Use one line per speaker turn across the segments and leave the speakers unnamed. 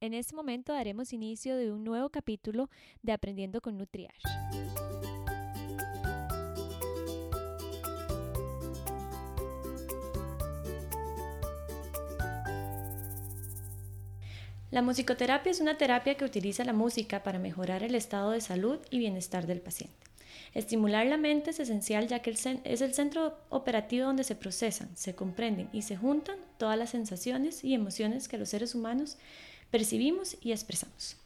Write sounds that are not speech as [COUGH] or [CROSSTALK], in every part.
En este momento daremos inicio de un nuevo capítulo de Aprendiendo con Nutriash. La musicoterapia es una terapia que utiliza la música para mejorar el estado de salud y bienestar del paciente. Estimular la mente es esencial ya que es el centro operativo donde se procesan, se comprenden y se juntan todas las sensaciones y emociones que los seres humanos percibimos y expresamos.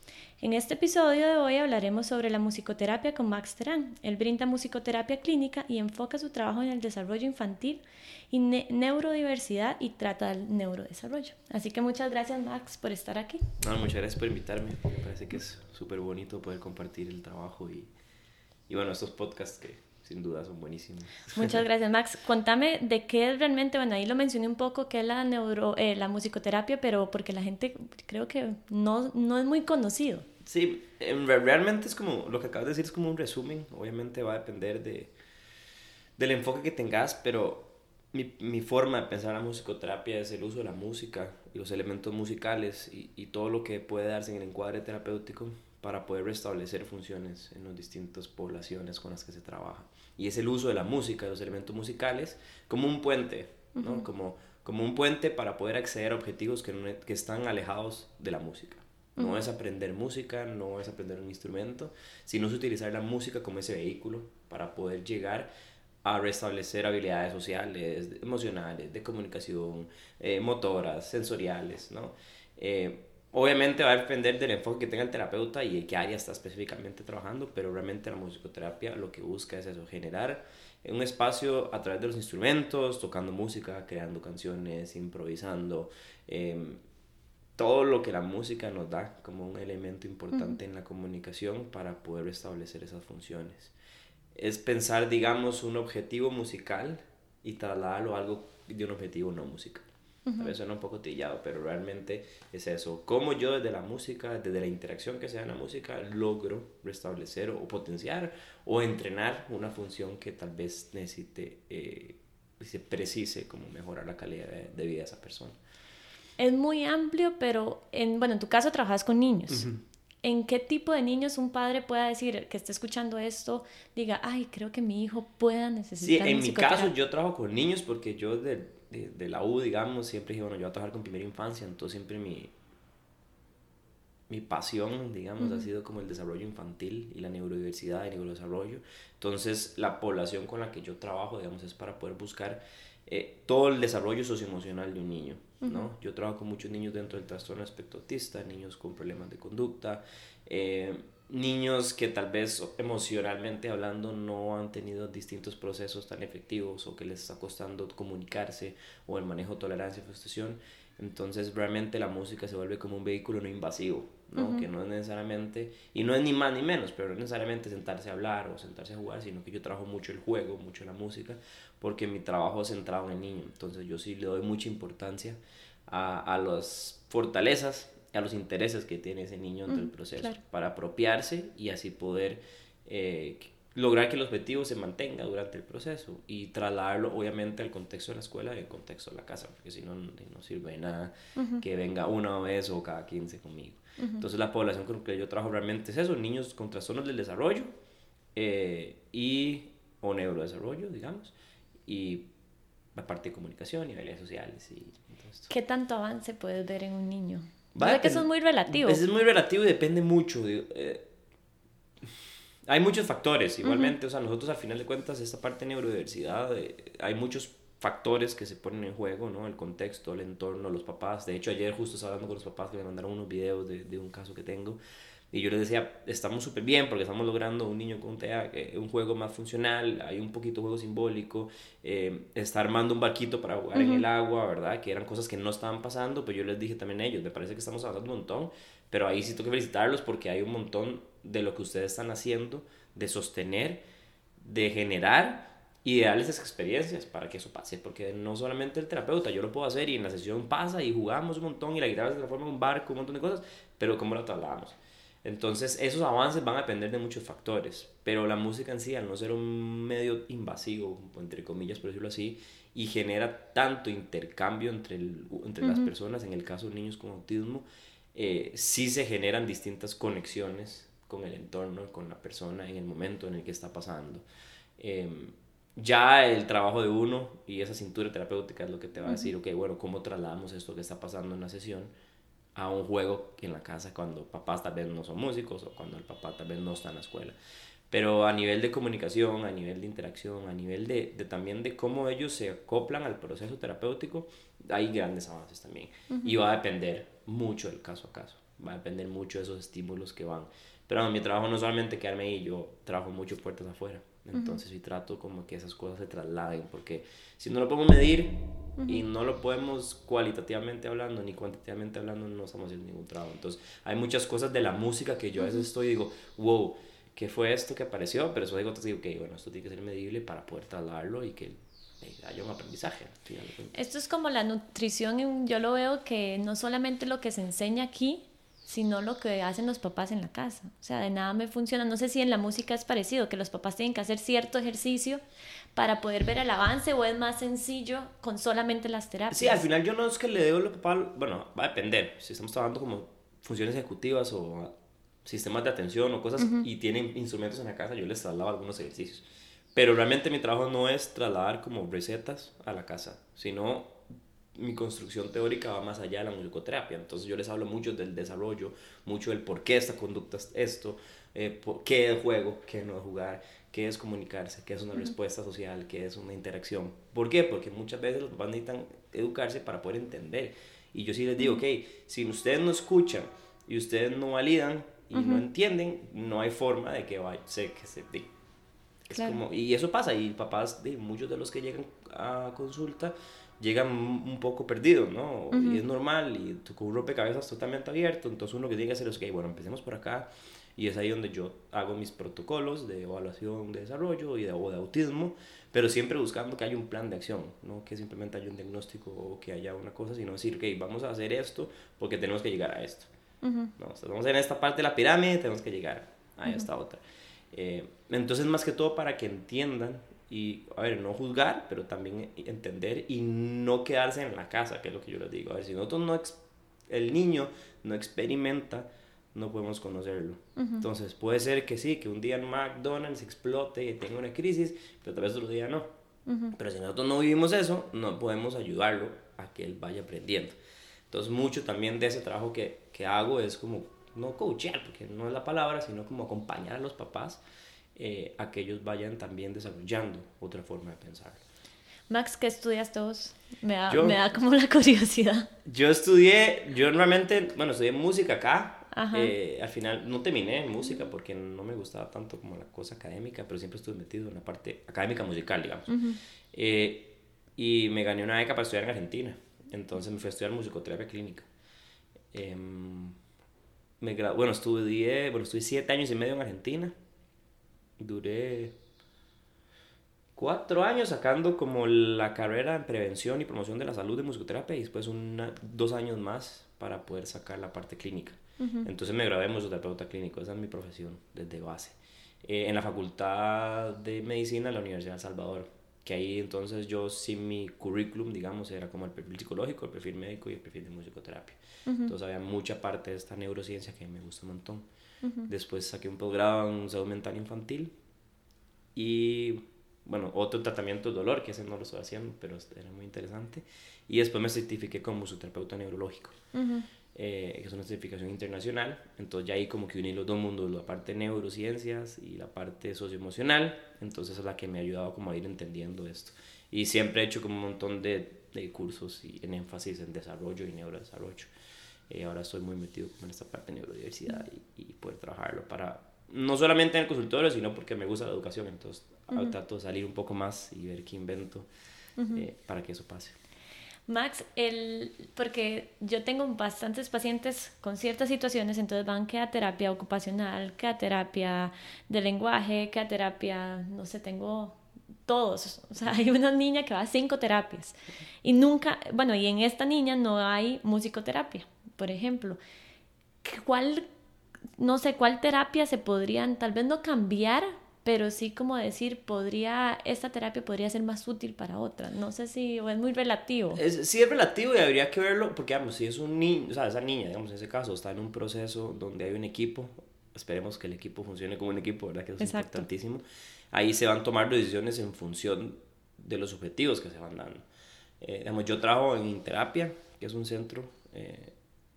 En este episodio de hoy hablaremos sobre la musicoterapia con Max Terán. Él brinda musicoterapia clínica y enfoca su trabajo en el desarrollo infantil y neurodiversidad y trata el neurodesarrollo. Así que muchas gracias Max por estar aquí.
muchas gracias por invitarme. Me parece que es súper bonito poder compartir el trabajo y, y bueno, estos podcasts que sin duda son buenísimos.
Muchas gracias, Max. Contame de qué es realmente, bueno, ahí lo mencioné un poco, qué es la, neuro, eh, la musicoterapia, pero porque la gente creo que no, no es muy conocido.
Sí, realmente es como, lo que acabas de decir es como un resumen, obviamente va a depender de, del enfoque que tengas, pero mi, mi, forma de pensar la musicoterapia es el uso de la música y los elementos musicales y, y todo lo que puede darse en el encuadre terapéutico para poder restablecer funciones en las distintas poblaciones con las que se trabaja. Y es el uso de la música, de los elementos musicales, como un puente, ¿no? como, como un puente para poder acceder a objetivos que, que están alejados de la música. No es aprender música, no es aprender un instrumento, sino es utilizar la música como ese vehículo para poder llegar a restablecer habilidades sociales, emocionales, de comunicación, eh, motoras, sensoriales, ¿no? Eh, Obviamente va a depender del enfoque que tenga el terapeuta y en qué área está específicamente trabajando, pero realmente la musicoterapia lo que busca es eso, generar un espacio a través de los instrumentos, tocando música, creando canciones, improvisando, em, todo lo que la música nos da como un elemento importante en la comunicación para poder establecer esas funciones. Es pensar, digamos, un objetivo musical y trasladarlo a algo de un objetivo no musical. A veces suena un poco tillado, pero realmente es eso. Cómo yo desde la música, desde la interacción que sea en la música, logro restablecer o potenciar o entrenar una función que tal vez necesite, eh, se precise como mejorar la calidad de, vida de esa persona.
Es muy amplio, pero en, bueno, en tu caso trabajas con niños. ¿En qué tipo de niños un padre pueda decir que esté escuchando esto, diga, ay, creo que mi hijo pueda necesitar
Sí, en mi caso yo trabajo con niños porque yo de, de, la U, digamos, siempre dije, bueno, yo voy a trabajar con primera infancia, entonces siempre mi, mi pasión, digamos, ha sido como el desarrollo infantil y la neurodiversidad y neurodesarrollo. Entonces, la población con la que yo trabajo, digamos, es para poder buscar eh, todo el desarrollo socioemocional de un niño, ¿no? Yo trabajo con muchos niños dentro del trastorno espectro autista, niños con problemas de conducta, eh, niños que tal vez emocionalmente hablando no han tenido distintos procesos tan efectivos o que les está costando comunicarse o el manejo de tolerancia y frustración. Entonces realmente la música se vuelve como un vehículo no invasivo, ¿no? Que no es necesariamente, y no es ni más ni menos, pero no es necesariamente sentarse a hablar o sentarse a jugar, sino que yo trabajo mucho el juego, mucho la música, porque mi trabajo es centrado en el niño. Entonces yo sí le doy mucha importancia a, a las fortalezas a los intereses que tiene ese niño en el proceso, para apropiarse y así poder eh, lograr que el objetivo se mantenga durante el proceso y trasladarlo obviamente al contexto de la escuela y al contexto de la casa, porque si no, no sirve de nada que venga una vez o cada 15 conmigo. Entonces la población con la que yo trabajo realmente es eso, niños con trastornos del desarrollo eh, y o neurodesarrollo, digamos, y la parte de comunicación y habilidades sociales. Y,
¿Qué tanto avance puedes ver en un niño? Va que eso es muy relativo.
Es muy relativo y depende mucho. Eh, hay muchos factores, igualmente, o sea, nosotros al final de cuentas, esta parte de neurodiversidad, eh, hay muchos factores que se ponen en juego, ¿no? El contexto, el entorno, los papás. De hecho, ayer justo estaba hablando con los papás que me mandaron unos videos de, de un caso que tengo y yo les decía, estamos súper bien porque estamos logrando un niño con TEA, eh, un juego más funcional, hay un poquito de juego simbólico, eh, está armando un barquito para jugar en el agua, ¿verdad? Que eran cosas que no estaban pasando, pero yo les dije también a ellos, me parece que estamos avanzando un montón, pero ahí sí tengo que felicitarlos porque hay un montón de lo que ustedes están haciendo, de sostener, de generar y de darles esas experiencias para que eso pase, porque no solamente el terapeuta, yo lo puedo hacer y en la sesión pasa y jugamos un montón y la guitarra se transforma en un barco, un montón de cosas, pero ¿cómo lo trasladamos? Entonces, esos avances van a depender de muchos factores, pero la música en sí, al no ser un medio invasivo, entre comillas, por decirlo así, y genera tanto intercambio entre, entre las personas, en el caso de niños con autismo, eh, sí se generan distintas conexiones con el entorno, con la persona en el momento en el que está pasando. Em, ya el trabajo de uno y esa cintura terapéutica es lo que te va a decir, ok, bueno, ¿cómo trasladamos esto que está pasando en la sesión a un juego en la casa cuando papás tal vez no son músicos o cuando el papá tal vez no está en la escuela? Pero a nivel de comunicación, a nivel de interacción, a nivel de, de también de cómo ellos se acoplan al proceso terapéutico, hay grandes avances también. Y va a depender mucho del caso a caso, va a depender mucho de esos estímulos que van. Pero mi trabajo no solamente quedarme ahí, yo trabajo mucho puertas afuera. Entonces, sí trato como que esas cosas se trasladen, porque si no lo podemos medir y no lo podemos cualitativamente hablando ni cuantitativamente hablando, no estamos haciendo ningún trabajo. Entonces, hay muchas cosas de la música que yo a veces estoy y digo, wow, ¿qué fue esto que apareció? Pero eso digo, digo, ok, bueno, esto tiene que ser medible para poder trasladarlo y que haya un aprendizaje.
Esto es como la nutrición, yo lo veo que no solamente lo que se enseña aquí, sino lo que hacen los papás en la casa. O sea, de nada me funciona. No sé si en la música es parecido, que los papás tienen que hacer cierto ejercicio para poder ver el avance o es más sencillo con solamente las terapias.
Sí, al final yo no es que le debo a papá, bueno, va a depender. Si estamos trabajando como funciones ejecutivas o sistemas de atención o cosas y tienen instrumentos en la casa, yo les traslado algunos ejercicios. Pero realmente mi trabajo no es trasladar como recetas a la casa, sino mi construcción teórica va más allá de la musicoterapia. Entonces yo les hablo mucho del desarrollo, mucho del por qué esta conducta es esto, eh, qué es juego, qué no es jugar, qué es comunicarse, qué es una respuesta social, qué es una interacción. ¿Por qué? Porque muchas veces los papás necesitan educarse para poder entender. Y yo sí les digo, ok, si ustedes no escuchan y ustedes no validan y no entienden, no hay forma de que vaya, se, que se... Es como, y eso pasa, y papás de muchos de los que llegan a consulta, llegan un poco perdidos, ¿no? Y es normal, y con un rompecabezas totalmente abierto, entonces uno que tiene que hacer es, ok, bueno, empecemos por acá, y es ahí donde yo hago mis protocolos de evaluación de desarrollo y de, o de autismo, pero siempre buscando que haya un plan de acción, no que simplemente haya un diagnóstico o que haya una cosa, sino decir, ok, vamos a hacer esto porque tenemos que llegar a esto. no, estamos en esta parte de la pirámide, tenemos que llegar a esta otra. Eh, entonces, más que todo para que entiendan y, a ver, no juzgar, pero también entender y no quedarse en la casa, que es lo que yo les digo. A ver, si nosotros no, el niño no experimenta, no podemos conocerlo. Entonces, puede ser que sí, que un día en McDonald's explote y tenga una crisis, pero tal vez otro día no. Pero si nosotros no vivimos eso, no podemos ayudarlo a que él vaya aprendiendo. Entonces, mucho también de ese trabajo que, que hago es como, no coachear, porque no es la palabra, sino como acompañar a los papás eh, a que ellos vayan también desarrollando otra forma de pensar.
Max, ¿qué estudias todos? Me da, me da como la [LAUGHS] curiosidad.
Yo estudié, yo normalmente, bueno, estudié música acá. Eh, al final no terminé en música porque no me gustaba tanto como la cosa académica, pero siempre estuve metido en la parte académica musical, digamos. Eh, y me gané una beca para estudiar en Argentina. Entonces me fui a estudiar musicoterapia clínica. Em, me bueno, estudié, bueno, estuve siete años y medio en Argentina duré cuatro años sacando como la carrera en prevención y promoción de la salud de musicoterapia y después una, dos años más para poder sacar la parte clínica. Entonces me gradué de musicoterapeuta clínico, esa es mi profesión desde base. Eh, en la Facultad de Medicina de la Universidad de El Salvador, que ahí entonces yo sí mi currículum, digamos, era como el perfil psicológico, el perfil médico y el perfil de musicoterapia. Entonces había mucha parte de esta neurociencia que me gusta un montón. Después saqué un posgrado en salud mental infantil y, bueno, otro tratamiento de dolor, que ese no lo estoy haciendo, pero era muy interesante. Y después me certifiqué como musicoterapeuta neurológico, eh, que es una certificación internacional. Entonces ya ahí como que uní los dos mundos, la parte de neurociencias y la parte socioemocional. Entonces es la que me ha ayudado como a ir entendiendo esto. Y siempre he hecho como un montón de, de cursos y en énfasis en desarrollo y neurodesarrollo. Eh, ahora estoy muy metido en esta parte de neurodiversidad y, y, poder trabajarlo para, no solamente en el consultorio, sino porque me gusta la educación, entonces trato de salir un poco más y ver qué invento eh, para que eso pase.
Max, el, porque yo tengo bastantes pacientes con ciertas situaciones, entonces van que a terapia ocupacional, que a terapia de lenguaje, que a terapia, no sé, tengo todos. O sea, [LAUGHS] hay una niña que va a cinco terapias y nunca, bueno, y en esta niña no hay musicoterapia por ejemplo. ¿Cuál, no sé, cuál terapia se podrían, tal vez no cambiar, pero sí como decir, podría, esta terapia podría ser más útil para otra. No sé si es muy relativo.
Es, sí es relativo y habría que verlo, porque digamos, si es un niño, o sea, esa niña, digamos, en ese caso, está en un proceso donde hay un equipo, esperemos que el equipo funcione como un equipo, ¿verdad? Que eso es importantísimo. Ahí se van tomando decisiones en función de los objetivos que se van dando. Eh, digamos, yo trabajo en Terapia, que es un centro eh,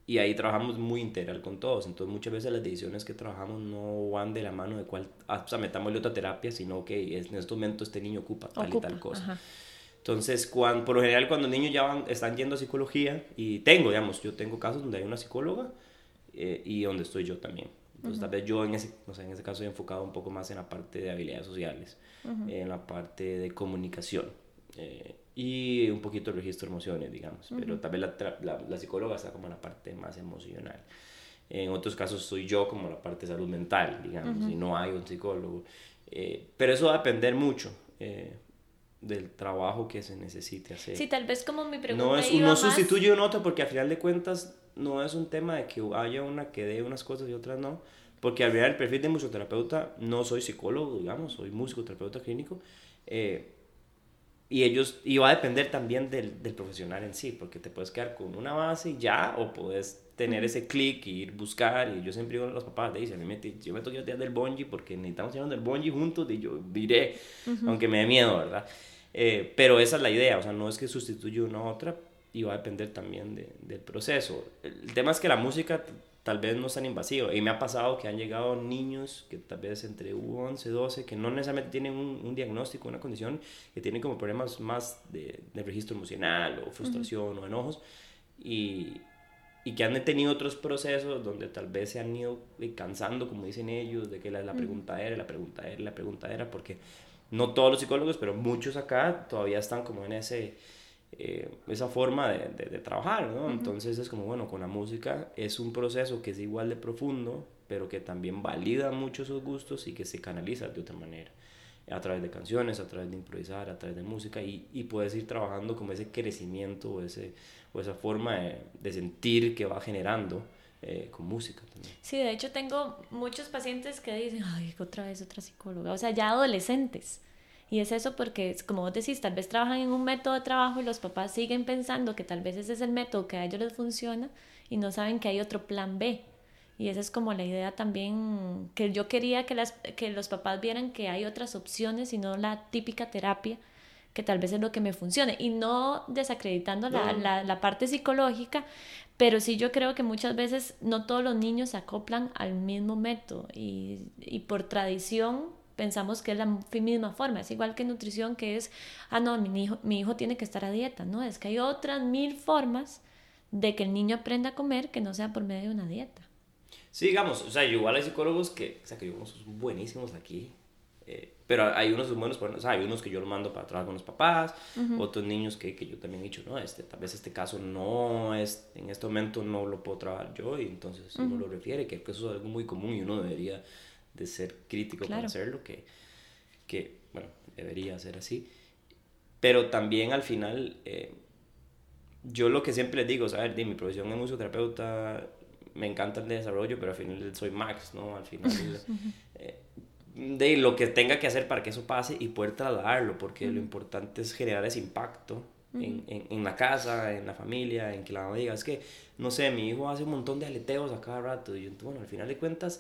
y ahí trabajamos muy integral con todos. Entonces muchas veces las decisiones que trabajamos no van de la mano de cuál, ah, o sea, metámosle otra terapia, sino que en este momento este niño ocupa tal y tal cosa. Entonces, cuando, por lo general cuando niños ya van, están yendo a psicología, y tengo, digamos, yo tengo casos donde hay una psicóloga eh, y donde estoy yo también. Entonces, tal vez yo en ese, no sé, en ese caso he enfocado un poco más en la parte de habilidades sociales, en la parte de comunicación. Eh, y un poquito el registro de emociones, digamos. Pero tal vez la, la, psicóloga está como en la parte más emocional. En otros casos soy yo como la parte de salud mental, digamos, y no hay un psicólogo. Eh, pero eso va a depender mucho eh, del trabajo que se necesite hacer.
Sí, tal vez como mi pregunta
No, es, no sustituye un otro porque al final de cuentas no es un tema de que haya una que dé unas cosas y otras no. Porque al final el perfil de musicoterapeuta no soy psicólogo, digamos, soy musicoterapeuta clínico. Eh, y ellos, y va a depender también del, del, profesional en sí, porque te puedes quedar con una base y ya, o puedes tener ese clic y ir buscar, y yo siempre digo a los papás, le dicen, yo me toqué días del bungee porque necesitamos ir del bungee juntos, y yo diré, aunque me dé miedo, ¿verdad? Eh, pero esa es la idea, o sea, no es que sustituya una a otra, y va a depender también de, del proceso. El tema es que la música tal vez no es tan invasivo. Y me ha pasado que han llegado niños que tal vez entre 11, 12, que no necesariamente tienen un, un diagnóstico, una condición, que tienen como problemas más de, de registro emocional o frustración o enojos, y, y, que han tenido otros procesos donde tal vez se han ido cansando, como dicen ellos, de que la, la pregunta era, la pregunta era, la pregunta era, porque no todos los psicólogos, pero muchos acá todavía están como en ese eh, esa forma de, de, trabajar, ¿no? Entonces es como, bueno, con la música es un proceso que es igual de profundo, pero que también valida mucho sus gustos y que se canaliza de otra manera, a través de canciones, a través de improvisar, a través de música, y, y puedes ir trabajando como ese crecimiento o, ese, o esa forma de, de sentir que va generando. Eh, con música también.
Sí, de hecho tengo muchos pacientes que dicen, ay, otra vez otra psicóloga, o sea, ya adolescentes, y es eso porque, como vos decís, tal vez trabajan en un método de trabajo y los papás siguen pensando que tal vez ese es el método que a ellos les funciona y no saben que hay otro plan B. Y esa es como la idea también que yo quería que, las, que los papás vieran que hay otras opciones y no la típica terapia que tal vez es lo que me funcione. Y no desacreditando La, la, la, parte psicológica, pero sí yo creo que muchas veces no todos los niños se acoplan al mismo método y, y por tradición pensamos que es la misma forma. Es igual que nutrición, que es, ah, no, mi hijo, mi hijo tiene que estar a dieta. No, es que hay otras mil formas de que el niño aprenda a comer que no sea por medio de una dieta.
Sí, digamos, o sea, igual hay psicólogos que, o sea, que son buenísimos aquí, eh, pero hay unos buenos, o sea, hay unos que yo lo mando para trabajar con los papás, otros niños que, que, yo también he dicho, no, este, tal vez este caso no es, en este momento no lo puedo trabajar yo, y entonces uno lo refiere, que eso es algo muy común y uno debería de ser crítico con hacerlo, que, que, bueno, debería ser así. Pero también al final, eh, yo lo que siempre les digo, ¿sabes? De mi profesión de musicoterapeuta, me encanta el desarrollo, pero al final soy Max, ¿no? Al final, [LAUGHS] eh, de lo que tenga que hacer para que eso pase y poder trasladarlo, porque lo importante es generar ese impacto en, en, en, la casa, en la familia, en que la mamá diga, es que, no sé, mi hijo hace un montón de aleteos a cada rato, y yo, bueno, al final de cuentas,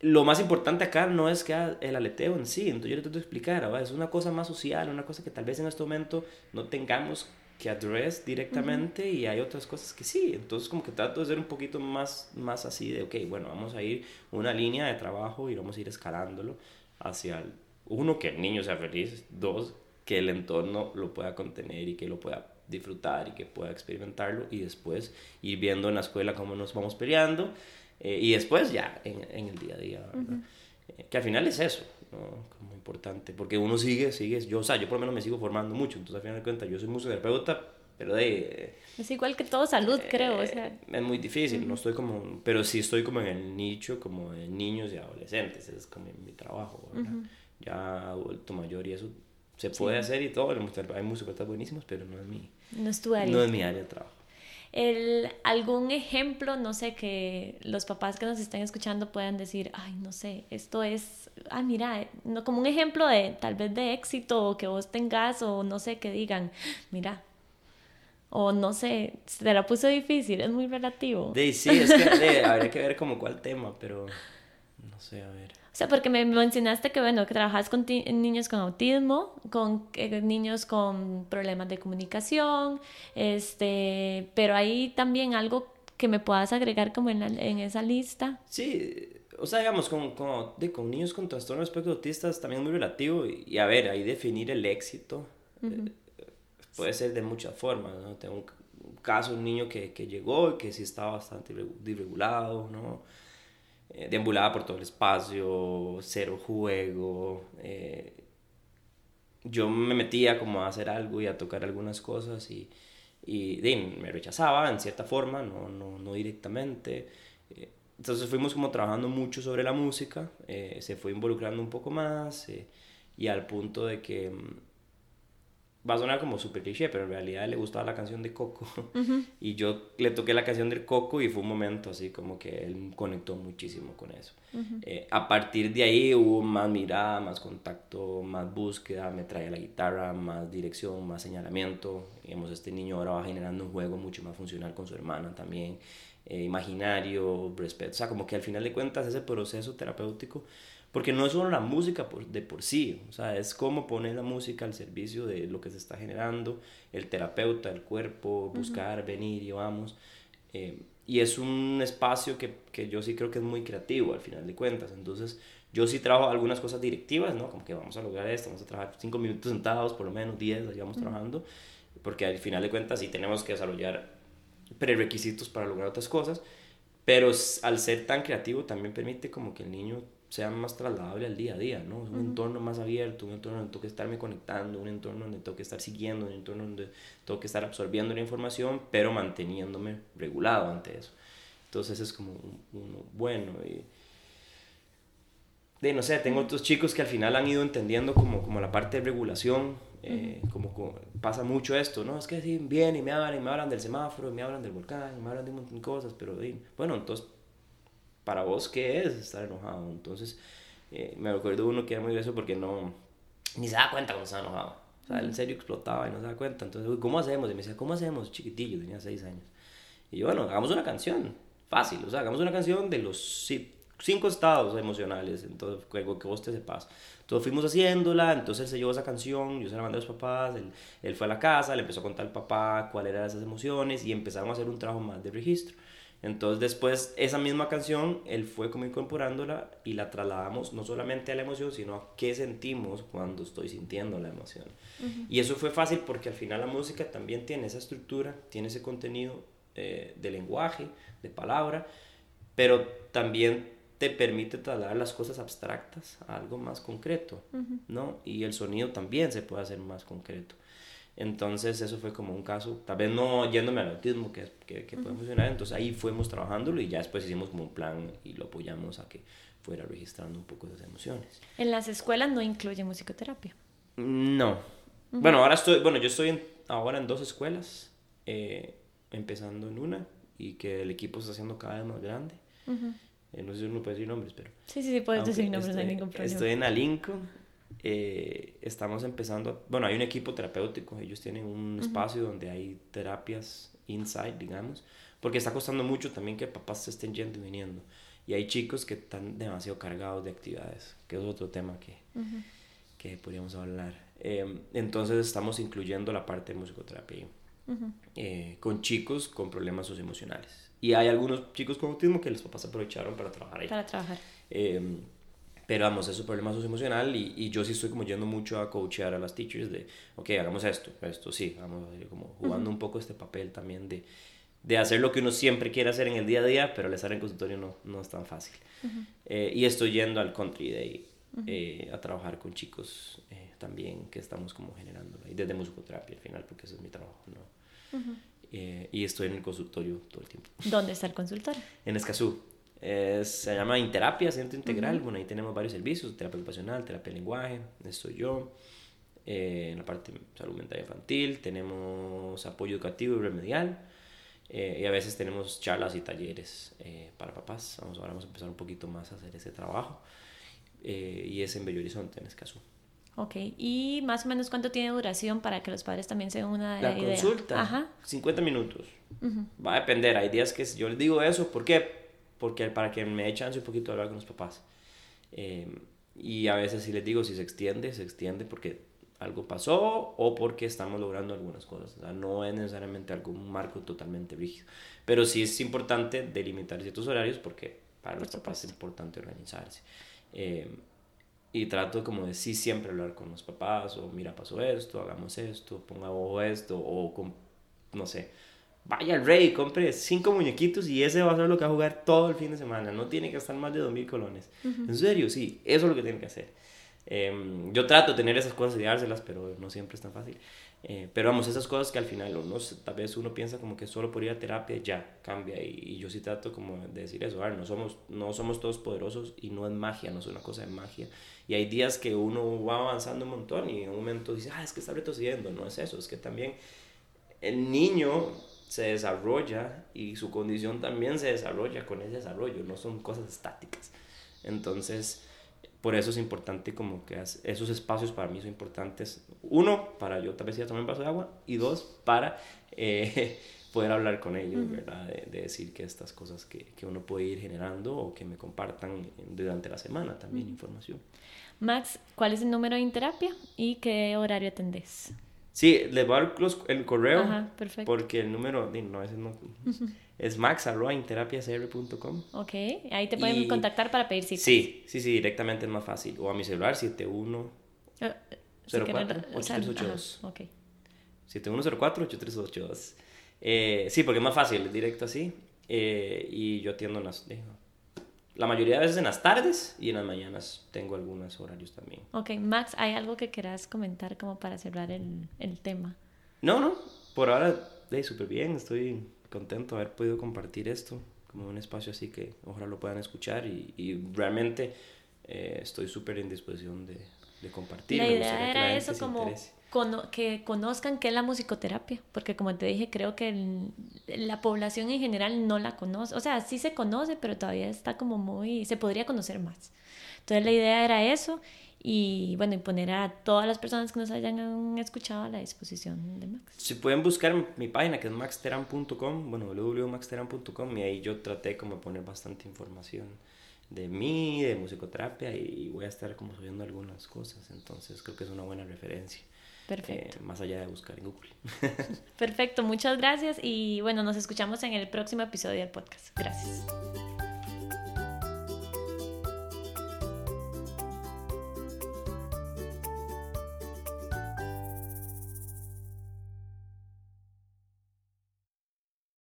lo más importante acá no es que el aleteo en sí, entonces yo le tengo que explicar, es una cosa más social, una cosa que tal vez en este momento no tengamos que address directamente y hay otras cosas que sí, entonces como que trato de ser un poquito más, más así de, ok, bueno, vamos a ir una línea de trabajo y vamos a ir escalándolo hacia, uno, que el niño sea feliz, dos, que el entorno lo pueda contener y que lo pueda disfrutar y que pueda experimentarlo y después ir viendo en la escuela cómo nos vamos peleando eh, y después ya en, en, el día a día, ¿verdad? Eh, que al final es eso, ¿no? Como importante, porque uno sigue, sigue, yo, o sea, yo por lo menos me sigo formando mucho, entonces al final de cuentas yo soy musicoterapeuta, pero de...
Es igual que todo salud, creo, o sea...
Eh, es muy difícil, no estoy como, pero sí estoy como en el nicho como de niños y adolescentes, es como mi trabajo, ¿verdad? Ya adulto mayor y eso se puede hacer y todo, hay musicoterapeutas buenísimos, pero no es mi...
No es tu área.
No es mi área de trabajo.
El, algún ejemplo, no sé, que los papás que nos estén escuchando puedan decir, ay, no sé, esto es, ah, mira, no, como un ejemplo de tal vez de éxito o que vos tengas o no sé, que digan, mira, o no sé, se la puso difícil, es muy relativo.
sí, es que habría que ver como cuál tema, pero no sé, a ver.
O sea, porque me mencionaste que, bueno, que trabajas con niños con autismo, con eh, niños con problemas de comunicación, este, pero hay también algo que me puedas agregar como en, en esa lista.
Sí, o sea, digamos, con, con, de, con niños con trastorno espectro autistas también es muy relativo y, a ver, ahí definir el éxito eh, puede ser de muchas formas, ¿no? Tengo un, caso, un niño que, que llegó y que sí estaba bastante desregulado, ¿no? Eh, deambulaba por todo el espacio, cero juego. Eh, yo me metía como a hacer algo y a tocar algunas cosas y, y me rechazaba en cierta forma, no, no, no directamente. Eh, entonces fuimos como trabajando mucho sobre la música, se fue involucrando un poco más y al punto de que mm, va a sonar como súper cliché, pero en realidad le gustaba la canción de Coco. [LAUGHS] Y yo le toqué la canción del Coco y fue un momento así como que él conectó muchísimo con eso. Eh, a partir de ahí hubo más mirada, más contacto, más búsqueda, me traía la guitarra, más dirección, más señalamiento. Digamos, este niño ahora va generando un juego mucho más funcional con su hermana también. Eh, imaginario, respeto. O sea, como que al final de cuentas ese proceso terapéutico porque no es solo la música por, de por sí, o sea, es cómo poner la música al servicio de lo que se está generando, el terapeuta, el cuerpo, buscar, venir y vamos. Eh, y es un espacio que, que, yo sí creo que es muy creativo al final de cuentas. Entonces, yo sí trabajo algunas cosas directivas, ¿no? Como que vamos a lograr esto, vamos a trabajar cinco minutos sentados, por lo menos diez, ahí vamos trabajando, porque al final de cuentas sí tenemos que desarrollar prerequisitos para lograr otras cosas, pero al ser tan creativo también permite como que el niño sea más trasladable al día a día, ¿no? Un entorno más abierto, un entorno donde tengo que estarme conectando, un entorno donde tengo que estar siguiendo, un entorno donde tengo que estar absorbiendo la información, pero manteniéndome regulado ante eso. Entonces es como uno bueno y... De, no sé, tengo otros chicos que al final han ido entendiendo como, como la parte de regulación, eh, como, pasa mucho esto, ¿no? Es que sí, vienen y me hablan y me hablan del semáforo, y me hablan del volcán, y me hablan de un montón de cosas, pero bueno, entonces para vos, ¿qué es estar enojado? Entonces, eh, me recuerdo uno que era muy gracioso porque no, ni se da cuenta cuando estaba enojado. O sea, él en serio explotaba y no se da cuenta. Entonces, ¿cómo hacemos? Y me decía, ¿cómo hacemos? Chiquitillo, tenía seis años. Y yo, bueno, hagamos una canción. Fácil, o sea, hagamos una canción de los cinco estados emocionales, entonces, que, que vos te sepas. Entonces fuimos haciéndola, entonces él se llevó esa canción, yo se la mandé a los papás, él, él fue a la casa, le empezó a contar al papá cuáles eran esas emociones y empezaron a hacer un trabajo más de registro. Entonces después esa misma canción, él fue como incorporándola y la trasladamos no solamente a la emoción, sino a qué sentimos cuando estoy sintiendo la emoción. Y eso fue fácil porque al final la música también tiene esa estructura, tiene ese contenido eh, de lenguaje, de palabra, pero también te permite trasladar las cosas abstractas a algo más concreto, ¿no? Y el sonido también se puede hacer más concreto. Entonces eso fue como un caso, tal vez no yéndome al autismo, que, que, que puede funcionar, entonces ahí fuimos trabajándolo y ya después hicimos como un plan y lo apoyamos a que fuera registrando un poco esas emociones.
¿En las escuelas no incluye musicoterapia?
No. Bueno, ahora estoy, bueno, yo estoy ahora en dos escuelas, eh, empezando en una y que el equipo está haciendo cada vez más grande. Eh, no sé si uno puede decir nombres, pero...
Sí, sí, sí, puedes decir nombres, no hay ningún problema.
Estoy en Alinco eh, estamos empezando, bueno, hay un equipo terapéutico, ellos tienen un espacio donde hay terapias inside, digamos, porque está costando mucho también que papás se estén yendo y viniendo. Y hay chicos que están demasiado cargados de actividades, que es otro tema que, que podríamos hablar. Eh, entonces estamos incluyendo la parte de musicoterapia eh, con chicos con problemas socioemocionales. Y hay algunos chicos con autismo que los papás aprovecharon para trabajar ahí.
Para trabajar.
Eh, pero vamos, es un problema socioemocional y, y yo sí estoy como yendo mucho a coachear a las teachers de, ok, hagamos esto, esto, sí, vamos como jugando un poco este papel también de, de hacer lo que uno siempre quiere hacer en el día a día, pero al estar en consultorio no, no es tan fácil. Eh, y estoy yendo al Country Day eh, a trabajar con chicos eh, también que estamos como generando, y desde musicoterapia al final, porque ese es mi trabajo, ¿no? y estoy en el consultorio todo el tiempo.
¿Dónde está el consultorio?
En Escazú se llama Interapia, Centro Integral. Bueno, ahí tenemos varios servicios, terapia ocupacional, terapia de lenguaje, estoy yo. Eh, en la parte de salud mental infantil tenemos apoyo educativo y remedial. Eh, y a veces tenemos charlas y talleres eh, para papás. Vamos, ahora vamos a empezar un poquito más a hacer ese trabajo. Eh, y es en Bello Horizonte en Escazú.
Ok, y más o menos cuánto tiene duración para que los padres también se una
La
idea.
consulta,
Ajá.
50 minutos. Va a depender, hay días que yo les digo eso, ¿por qué? Porque para que me echen un poquito de hablar con los papás. Eh, y a veces si les digo, si se extiende, se extiende porque algo pasó o porque estamos logrando algunas cosas. O sea, no es necesariamente algún marco totalmente rígido. Pero sí es importante delimitar ciertos horarios porque para los papás es importante organizarse. Eh, y trato como de sí siempre hablar con los papás o mira pasó esto, hagamos esto, ponga ojo esto o con, no sé, vaya al rey, compre cinco muñequitos y ese va a ser lo que va a jugar todo el fin de semana, no tiene que gastar más de dos mil colones. En serio, sí, eso es lo que tiene que hacer. Eh, yo trato de tener esas cosas y dárselas, pero no siempre es tan fácil. Eh, pero vamos, esas cosas que al final uno, tal vez uno piensa como que solo por ir a terapia ya cambia y, y yo sí trato como de decir eso, a ver, no somos, no somos todos poderosos y no es magia, no es una cosa de magia. Y hay días que uno va avanzando un montón y en un momento dice, ah, es que está retrocediendo, no es eso, es que también el niño se desarrolla y su condición también se desarrolla con ese desarrollo, no son cosas estáticas. Entonces, por eso es importante como que esos espacios para mí son importantes. Uno, para yo tal vez ir a tomar un vaso de agua y dos, para eh, [LAUGHS] poder hablar con ellos, ¿verdad? De, de, decir que estas cosas que, que, uno puede ir generando o que me compartan durante la semana también información.
Max, ¿cuál es el número de terapia y qué horario atendés?
Sí, les voy a dar los, el correo.
Ajá, perfecto.
Porque el número, no, ese no, [LAUGHS] es max.interapiacr.com.
Ok, ahí te pueden
Y-
contactar para pedir citas.
Sí, sí, sí, directamente es más fácil. O a mi celular, 71
Eh, si
04,
quieren- o sea,
8382.
ajá, ok.
7104-8382. Eh, sí, porque es más fácil, es directo así. Eh, y yo atiendo en las, la mayoría de veces en las tardes y en las mañanas tengo algunos horarios también.
Ok, Max, ¿hay algo que quieras comentar como para cerrar el, el tema?
No, no, por ahora, hey, súper bien, estoy contento de haber podido compartir esto como un espacio así que ojalá lo puedan escuchar y, y realmente eh, estoy súper en disposición de, de compartir.
La idea era eso, como. Cono- que conozcan qué es la musicoterapia, porque como te dije, creo que el- la población en general no la conoce, o sea, sí se conoce, pero todavía está como muy, se podría conocer más. Entonces la idea era eso y bueno, y poner a todas las personas que nos hayan escuchado a la disposición de Max.
Si pueden buscar mi página que es maxteran.com, bueno, www.maxteran.com y ahí yo traté como de poner bastante información de mí, de musicoterapia y voy a estar como subiendo algunas cosas, entonces creo que es una buena referencia.
Perfecto.
eh, más allá de buscar en Google. [LAUGHS]
Perfecto, muchas gracias y bueno, nos escuchamos en el próximo episodio del podcast. Gracias.